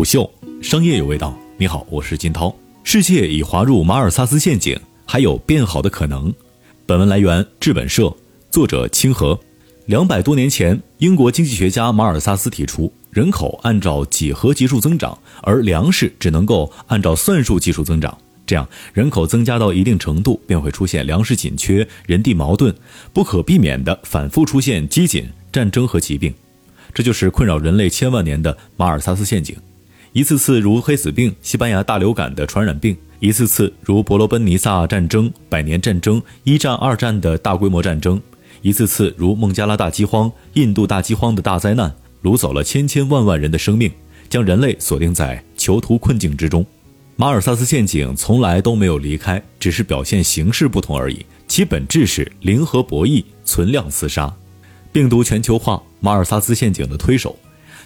虎嗅，商业有味道。你好，我是金涛。世界已滑入马尔萨斯陷阱，还有变好的可能。本文来源智本社，作者清河。两百多年前，英国经济学家马尔萨斯提出，人口按照几何级数增长，而粮食只能够按照算术技术增长。这样，人口增加到一定程度，便会出现粮食紧缺、人地矛盾，不可避免地反复出现饥馑、战争和疾病。这就是困扰人类千万年的马尔萨斯陷阱。一次次如黑死病、西班牙大流感的传染病，一次次如伯罗奔尼撒战争、百年战争、一战、二战的大规模战争，一次次如孟加拉大饥荒、印度大饥荒的大灾难，掳走了千千万万人的生命，将人类锁定在囚徒困境之中。马尔萨斯陷阱从来都没有离开，只是表现形式不同而已。其本质是零和博弈、存量厮杀。病毒全球化，马尔萨斯陷阱的推手。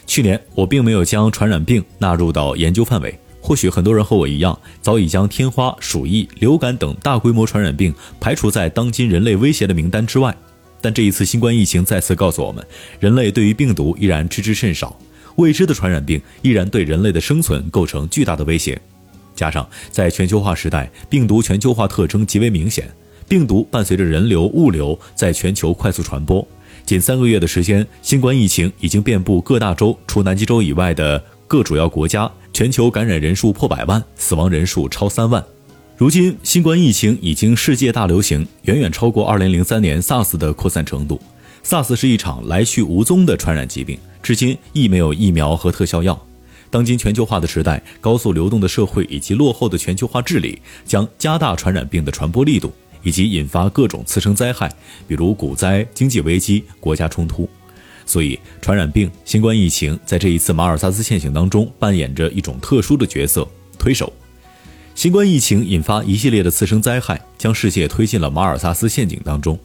去年我并没有将传染病纳入到研究范围，或许很多人和我一样，早已将天花、鼠疫、流感等大规模传染病排除在当今人类威胁的名单之外。但这一次新冠疫情再次告诉我们，人类对于病毒依然知之甚少，未知的传染病依然对人类的生存构成巨大的威胁。加上在全球化时代，病毒全球化特征极为明显，病毒伴随着人流、物流在全球快速传播。仅三个月的时间，新冠疫情已经遍布各大洲，除南极洲以外的各主要国家，全球感染人数破百万，死亡人数超三万。如今，新冠疫情已经世界大流行，远远超过2003年 SARS 的扩散程度。SARS 是一场来去无踪的传染疾病，至今亦没有疫苗和特效药。当今全球化的时代，高速流动的社会以及落后的全球化治理，将加大传染病的传播力度，以及引发各种次生灾害，比如股灾、经济危机、国家冲突。所以，传染病、新冠疫情在这一次马尔萨斯陷阱当中扮演着一种特殊的角色——推手。新冠疫情引发一系列的次生灾害，将世界推进了马尔萨斯陷阱当中。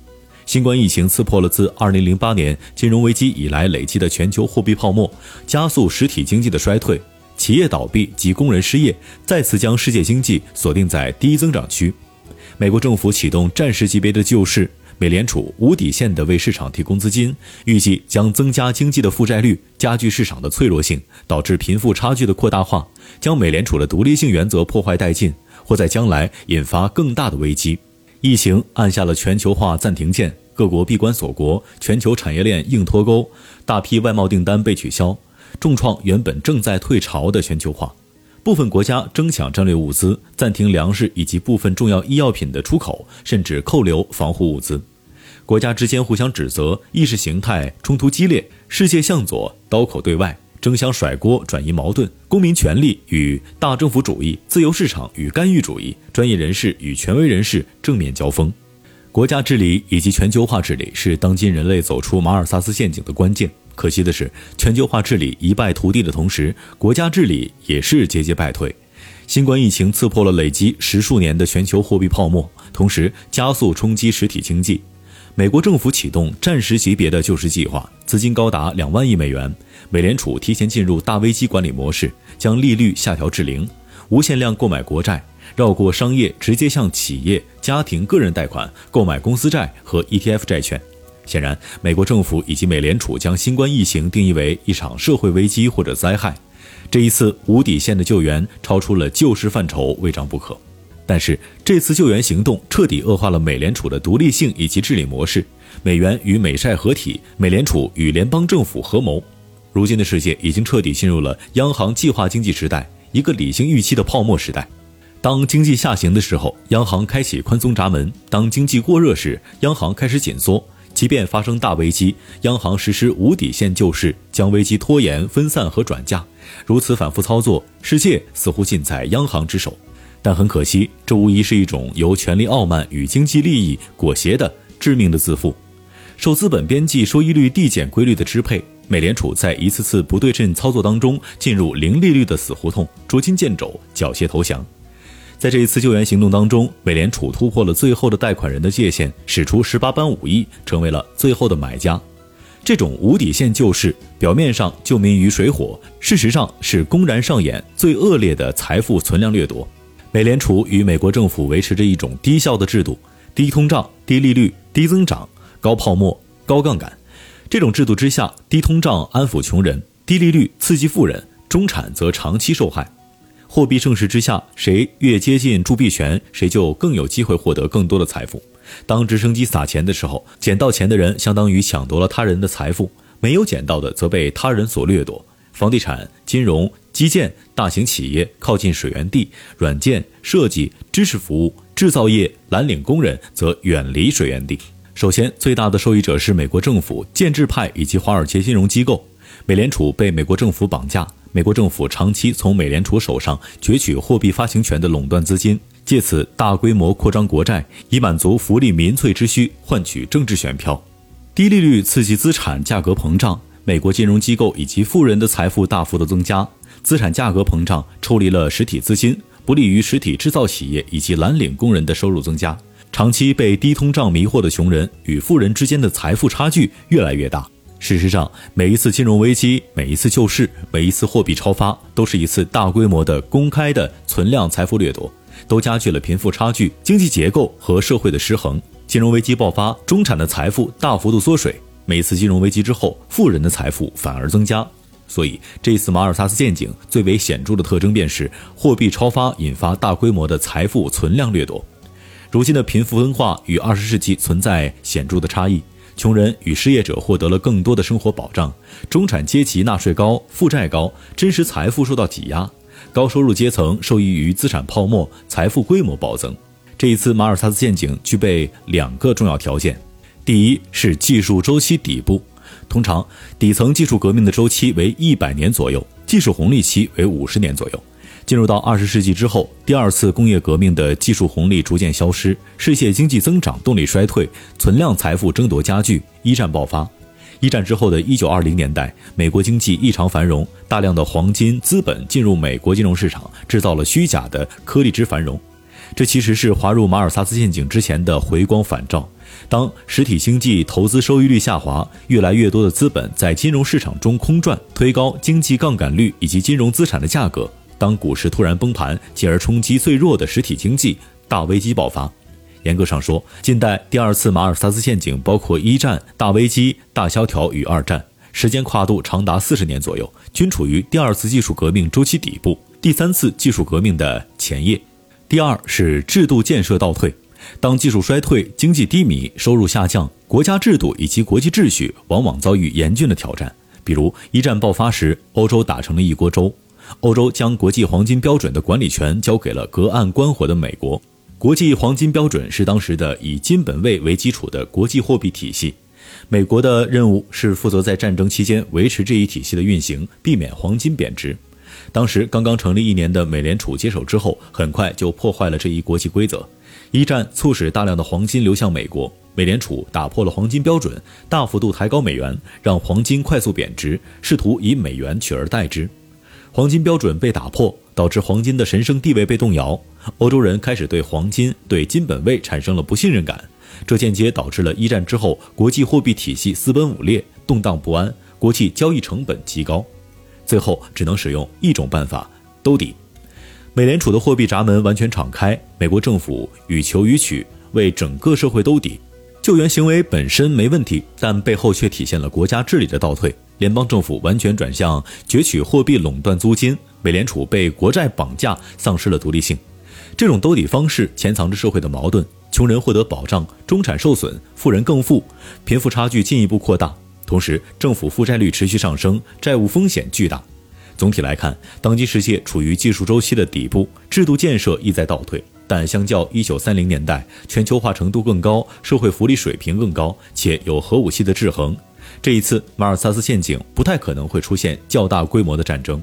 新冠疫情刺破了自2008年金融危机以来累积的全球货币泡沫，加速实体经济的衰退，企业倒闭及工人失业，再次将世界经济锁定在低增长区。美国政府启动战时级别的救市，美联储无底线地为市场提供资金，预计将增加经济的负债率，加剧市场的脆弱性，导致贫富差距的扩大化，将美联储的独立性原则破坏殆尽，或在将来引发更大的危机。疫情按下了全球化暂停键，各国闭关锁国，全球产业链硬脱钩，大批外贸订单被取消，重创原本正在退潮的全球化。部分国家争抢战略物资，暂停粮食以及部分重要医药品的出口，甚至扣留防护物资。国家之间互相指责，意识形态冲突激烈，世界向左，刀口对外。争相甩锅，转移矛盾，公民权利与大政府主义，自由市场与干预主义，专业人士与权威人士正面交锋。国家治理以及全球化治理是当今人类走出马尔萨斯陷阱的关键。可惜的是，全球化治理一败涂地的同时，国家治理也是节节败退。新冠疫情刺破了累积十数年的全球货币泡沫，同时加速冲击实体经济。美国政府启动战时级别的救市计划，资金高达两万亿美元。美联储提前进入大危机管理模式，将利率下调至零，无限量购买国债，绕过商业，直接向企业、家庭、个人贷款购买公司债和 ETF 债券。显然，美国政府以及美联储将新冠疫情定义为一场社会危机或者灾害。这一次无底线的救援超出了救市范畴，未尝不可。但是这次救援行动彻底恶化了美联储的独立性以及治理模式，美元与美债合体，美联储与联邦政府合谋。如今的世界已经彻底进入了央行计划经济时代，一个理性预期的泡沫时代。当经济下行的时候，央行开启宽松闸门；当经济过热时，央行开始紧缩。即便发生大危机，央行实施无底线救市，将危机拖延、分散和转嫁。如此反复操作，世界似乎尽在央行之手。但很可惜，这无疑是一种由权力傲慢与经济利益裹挟的致命的自负。受资本边际收益率递减规律的支配，美联储在一次次不对称操作当中进入零利率的死胡同，捉襟见肘，缴械投降。在这一次救援行动当中，美联储突破了最后的贷款人的界限，使出十八般武艺，成为了最后的买家。这种无底线救市，表面上救民于水火，事实上是公然上演最恶劣的财富存量掠夺。美联储与美国政府维持着一种低效的制度，低通胀、低利率、低增长、高泡沫、高杠杆。这种制度之下，低通胀安抚穷人，低利率刺激富人，中产则长期受害。货币盛世之下，谁越接近铸币权，谁就更有机会获得更多的财富。当直升机撒钱的时候，捡到钱的人相当于抢夺了他人的财富，没有捡到的则被他人所掠夺。房地产、金融、基建、大型企业靠近水源地，软件设计、知识服务、制造业、蓝领工人则远离水源地。首先，最大的受益者是美国政府、建制派以及华尔街金融机构。美联储被美国政府绑架。美国政府长期从美联储手上攫取货币发行权的垄断资金，借此大规模扩张国债，以满足福利民粹之需，换取政治选票。低利率刺激资产价格膨胀，美国金融机构以及富人的财富大幅的增加。资产价格膨胀抽离了实体资金，不利于实体制造企业以及蓝领工人的收入增加。长期被低通胀迷惑的穷人与富人之间的财富差距越来越大。事实上，每一次金融危机、每一次救市、每一次货币超发，都是一次大规模的公开的存量财富掠夺，都加剧了贫富差距、经济结构和社会的失衡。金融危机爆发，中产的财富大幅度缩水；每次金融危机之后，富人的财富反而增加。所以，这次马尔萨斯陷阱最为显著的特征便是货币超发引发大规模的财富存量掠夺。如今的贫富分化与二十世纪存在显著的差异。穷人与失业者获得了更多的生活保障，中产阶级纳税高、负债高，真实财富受到挤压，高收入阶层受益于资产泡沫，财富规模暴增。这一次马尔萨斯陷阱具备两个重要条件：第一是技术周期底部，通常底层技术革命的周期为一百年左右，技术红利期为五十年左右。进入到二十世纪之后，第二次工业革命的技术红利逐渐消失，世界经济增长动力衰退，存量财富争夺加剧，一战爆发。一战之后的一九二零年代，美国经济异常繁荣，大量的黄金资本进入美国金融市场，制造了虚假的颗粒之繁荣。这其实是滑入马尔萨斯陷阱之前的回光返照。当实体经济投资收益率下滑，越来越多的资本在金融市场中空转，推高经济杠杆率以及金融资产的价格。当股市突然崩盘，进而冲击最弱的实体经济，大危机爆发。严格上说，近代第二次马尔萨斯陷阱包括一战大危机、大萧条与二战，时间跨度长达四十年左右，均处于第二次技术革命周期底部，第三次技术革命的前夜。第二是制度建设倒退，当技术衰退、经济低迷、收入下降，国家制度以及国际秩序往往遭遇严峻的挑战。比如一战爆发时，欧洲打成了一锅粥。欧洲将国际黄金标准的管理权交给了隔岸观火的美国。国际黄金标准是当时的以金本位为基础的国际货币体系。美国的任务是负责在战争期间维持这一体系的运行，避免黄金贬值。当时刚刚成立一年的美联储接手之后，很快就破坏了这一国际规则。一战促使大量的黄金流向美国，美联储打破了黄金标准，大幅度抬高美元，让黄金快速贬值，试图以美元取而代之。黄金标准被打破，导致黄金的神圣地位被动摇。欧洲人开始对黄金、对金本位产生了不信任感，这间接导致了一战之后国际货币体系四分五裂、动荡不安，国际交易成本极高。最后只能使用一种办法兜底。美联储的货币闸门完全敞开，美国政府予求予取，为整个社会兜底。救援行为本身没问题，但背后却体现了国家治理的倒退。联邦政府完全转向攫取货币、垄断租金，美联储被国债绑架，丧失了独立性。这种兜底方式潜藏着社会的矛盾：穷人获得保障，中产受损，富人更富，贫富差距进一步扩大。同时，政府负债率持续上升，债务风险巨大。总体来看，当今世界处于技术周期的底部，制度建设亦在倒退。但相较1930年代，全球化程度更高，社会福利水平更高，且有核武器的制衡。这一次马尔萨斯陷阱不太可能会出现较大规模的战争，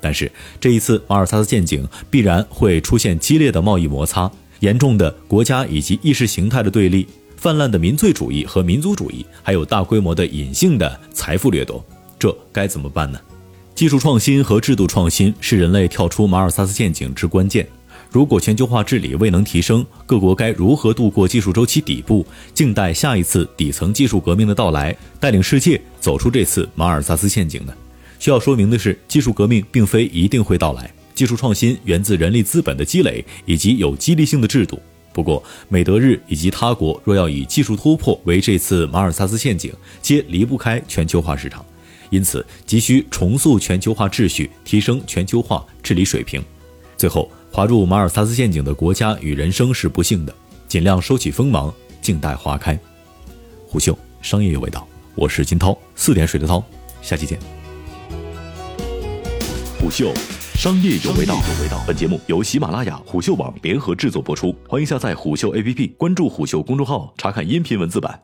但是这一次马尔萨斯陷阱必然会出现激烈的贸易摩擦、严重的国家以及意识形态的对立、泛滥的民粹主义和民族主义，还有大规模的隐性的财富掠夺。这该怎么办呢？技术创新和制度创新是人类跳出马尔萨斯陷阱之关键。如果全球化治理未能提升，各国该如何度过技术周期底部，静待下一次底层技术革命的到来，带领世界走出这次马尔萨斯陷阱呢？需要说明的是，技术革命并非一定会到来，技术创新源自人力资本的积累以及有激励性的制度。不过，美德日以及他国若要以技术突破为这次马尔萨斯陷阱，皆离不开全球化市场。因此急需重塑全球化秩序，提升全球化治理水平。最后，滑入马尔萨斯陷阱的国家与人生是不幸的，尽量收起锋芒，静待花开。虎嗅，商业有味道，我是金涛，四点水的涛，下期见。虎嗅，商业有味道。本节目由喜马拉雅、虎嗅网联合制作播出，欢迎下载虎嗅 APP，关注虎嗅公众号，查看音频文字版。